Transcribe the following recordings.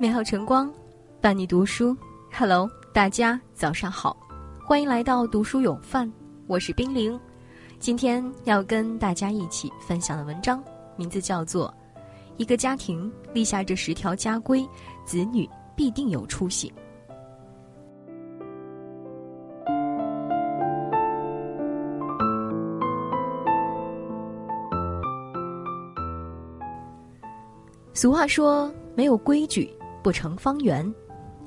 美好晨光，伴你读书。Hello，大家早上好，欢迎来到读书有范，我是冰凌。今天要跟大家一起分享的文章，名字叫做《一个家庭立下这十条家规，子女必定有出息》。俗话说：“没有规矩不成方圆。”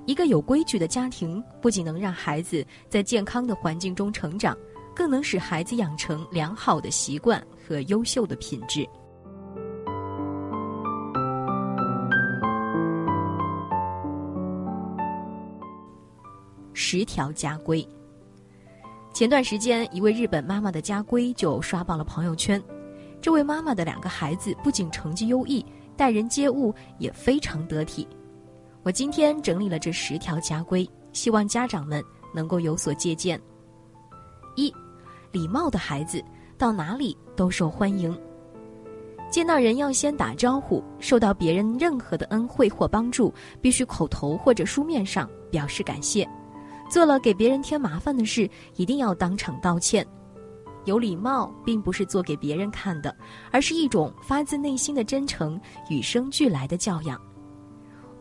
一个有规矩的家庭，不仅能让孩子在健康的环境中成长，更能使孩子养成良好的习惯和优秀的品质。十条家规。前段时间，一位日本妈妈的家规就刷爆了朋友圈。这位妈妈的两个孩子不仅成绩优异。待人接物也非常得体。我今天整理了这十条家规，希望家长们能够有所借鉴。一，礼貌的孩子到哪里都受欢迎。见到人要先打招呼，受到别人任何的恩惠或帮助，必须口头或者书面上表示感谢。做了给别人添麻烦的事，一定要当场道歉。有礼貌并不是做给别人看的，而是一种发自内心的真诚，与生俱来的教养。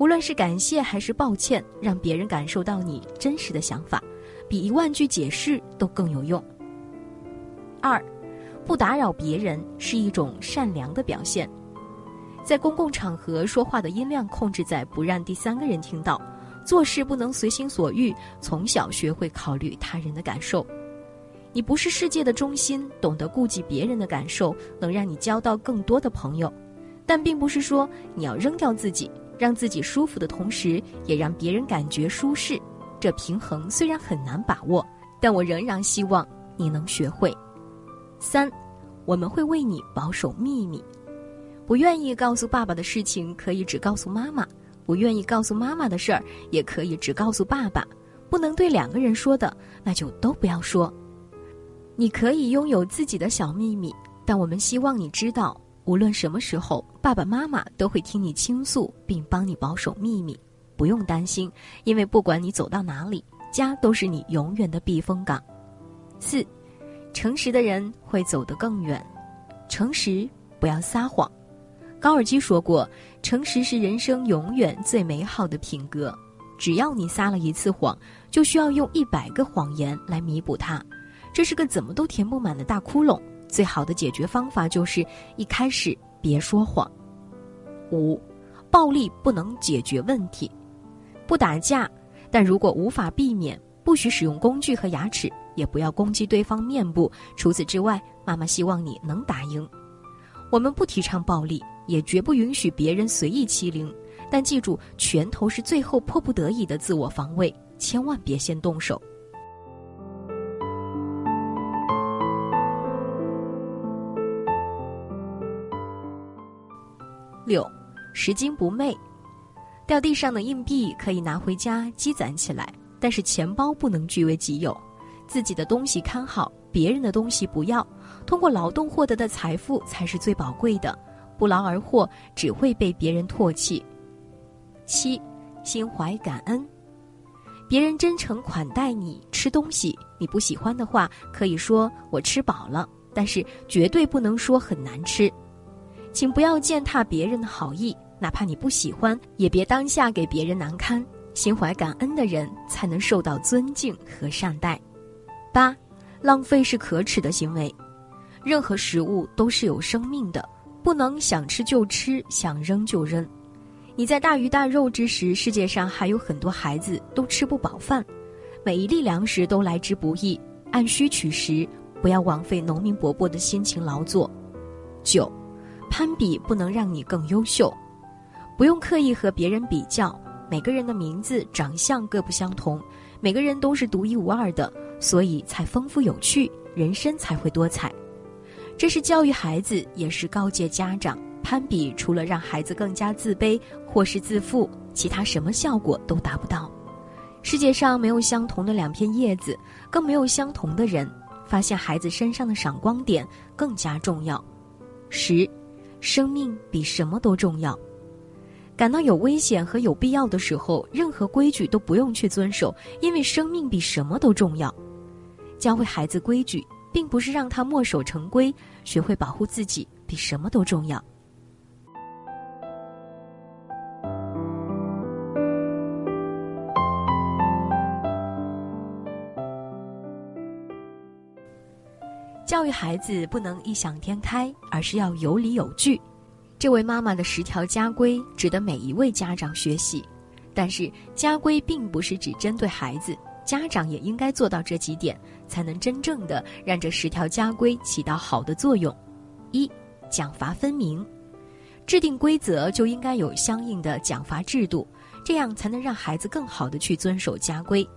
无论是感谢还是抱歉，让别人感受到你真实的想法，比一万句解释都更有用。二，不打扰别人是一种善良的表现。在公共场合说话的音量控制在不让第三个人听到，做事不能随心所欲，从小学会考虑他人的感受。你不是世界的中心，懂得顾及别人的感受，能让你交到更多的朋友。但并不是说你要扔掉自己，让自己舒服的同时，也让别人感觉舒适。这平衡虽然很难把握，但我仍然希望你能学会。三，我们会为你保守秘密。不愿意告诉爸爸的事情，可以只告诉妈妈；不愿意告诉妈妈的事儿，也可以只告诉爸爸。不能对两个人说的，那就都不要说。你可以拥有自己的小秘密，但我们希望你知道，无论什么时候，爸爸妈妈都会听你倾诉，并帮你保守秘密。不用担心，因为不管你走到哪里，家都是你永远的避风港。四，诚实的人会走得更远。诚实，不要撒谎。高尔基说过：“诚实是人生永远最美好的品格。只要你撒了一次谎，就需要用一百个谎言来弥补它。”这是个怎么都填不满的大窟窿，最好的解决方法就是一开始别说谎。五，暴力不能解决问题，不打架，但如果无法避免，不许使用工具和牙齿，也不要攻击对方面部。除此之外，妈妈希望你能打赢。我们不提倡暴力，也绝不允许别人随意欺凌，但记住，拳头是最后迫不得已的自我防卫，千万别先动手。六，拾金不昧，掉地上的硬币可以拿回家积攒起来，但是钱包不能据为己有。自己的东西看好，别人的东西不要。通过劳动获得的财富才是最宝贵的，不劳而获只会被别人唾弃。七，心怀感恩，别人真诚款待你吃东西，你不喜欢的话可以说我吃饱了，但是绝对不能说很难吃。请不要践踏别人的好意，哪怕你不喜欢，也别当下给别人难堪。心怀感恩的人才能受到尊敬和善待。八，浪费是可耻的行为。任何食物都是有生命的，不能想吃就吃，想扔就扔。你在大鱼大肉之时，世界上还有很多孩子都吃不饱饭。每一粒粮食都来之不易，按需取食，不要枉费农民伯伯的辛勤劳作。九。攀比不能让你更优秀，不用刻意和别人比较。每个人的名字、长相各不相同，每个人都是独一无二的，所以才丰富有趣，人生才会多彩。这是教育孩子，也是告诫家长：攀比除了让孩子更加自卑或是自负，其他什么效果都达不到。世界上没有相同的两片叶子，更没有相同的人。发现孩子身上的闪光点更加重要。十。生命比什么都重要。感到有危险和有必要的时候，任何规矩都不用去遵守，因为生命比什么都重要。教会孩子规矩，并不是让他墨守成规，学会保护自己比什么都重要。教育孩子不能异想天开，而是要有理有据。这位妈妈的十条家规值得每一位家长学习，但是家规并不是只针对孩子，家长也应该做到这几点，才能真正的让这十条家规起到好的作用。一、奖罚分明，制定规则就应该有相应的奖罚制度，这样才能让孩子更好的去遵守家规。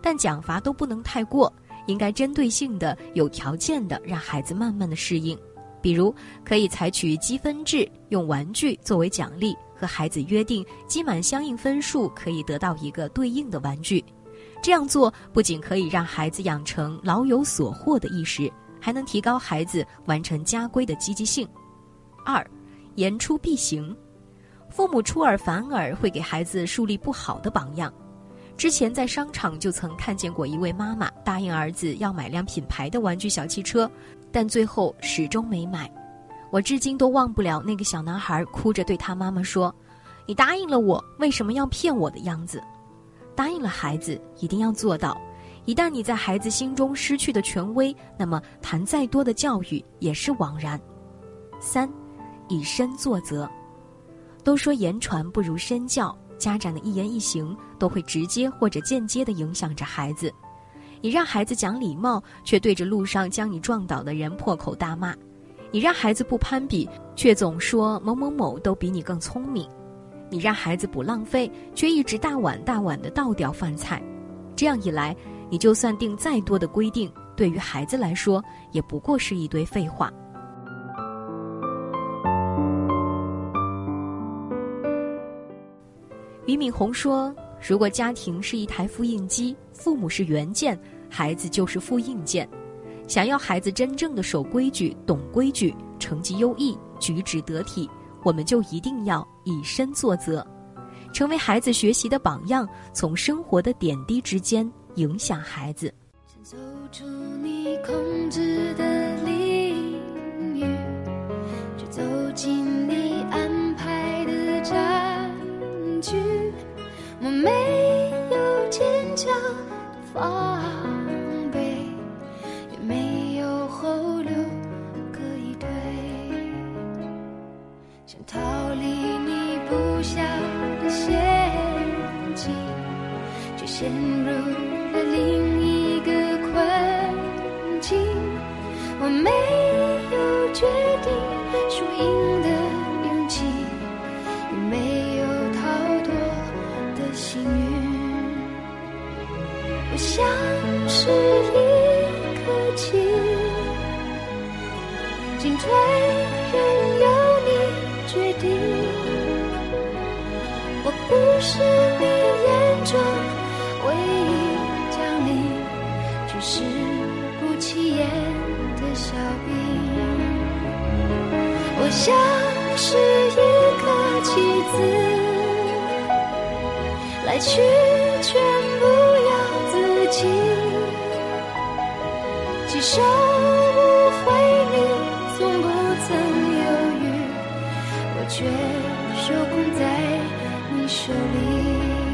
但奖罚都不能太过，应该针对性的、有条件的让孩子慢慢的适应。比如，可以采取积分制，用玩具作为奖励，和孩子约定积满相应分数可以得到一个对应的玩具。这样做不仅可以让孩子养成老有所获的意识，还能提高孩子完成家规的积极性。二，言出必行，父母出尔反尔会给孩子树立不好的榜样。之前在商场就曾看见过一位妈妈答应儿子要买辆品牌的玩具小汽车。但最后始终没买，我至今都忘不了那个小男孩哭着对他妈妈说：“你答应了我，为什么要骗我的样子？”答应了孩子一定要做到，一旦你在孩子心中失去的权威，那么谈再多的教育也是枉然。三，以身作则。都说言传不如身教，家长的一言一行都会直接或者间接的影响着孩子。你让孩子讲礼貌，却对着路上将你撞倒的人破口大骂；你让孩子不攀比，却总说某某某都比你更聪明；你让孩子不浪费，却一直大碗大碗的倒掉饭菜。这样一来，你就算定再多的规定，对于孩子来说，也不过是一堆废话。俞敏洪说。如果家庭是一台复印机，父母是原件，孩子就是复印件。想要孩子真正的守规矩、懂规矩、成绩优异、举止得体，我们就一定要以身作则，成为孩子学习的榜样，从生活的点滴之间影响孩子。走出你控制的想逃离你布下的陷阱，却陷入了另一个困境。我没有决定输赢的。勇气，也没有逃脱的幸运。我想不是你眼中唯一将领，只是不起眼的小兵。我像是一颗棋子，来去全不由自。己，几手无悔，你从不曾犹豫，我却受控在手里。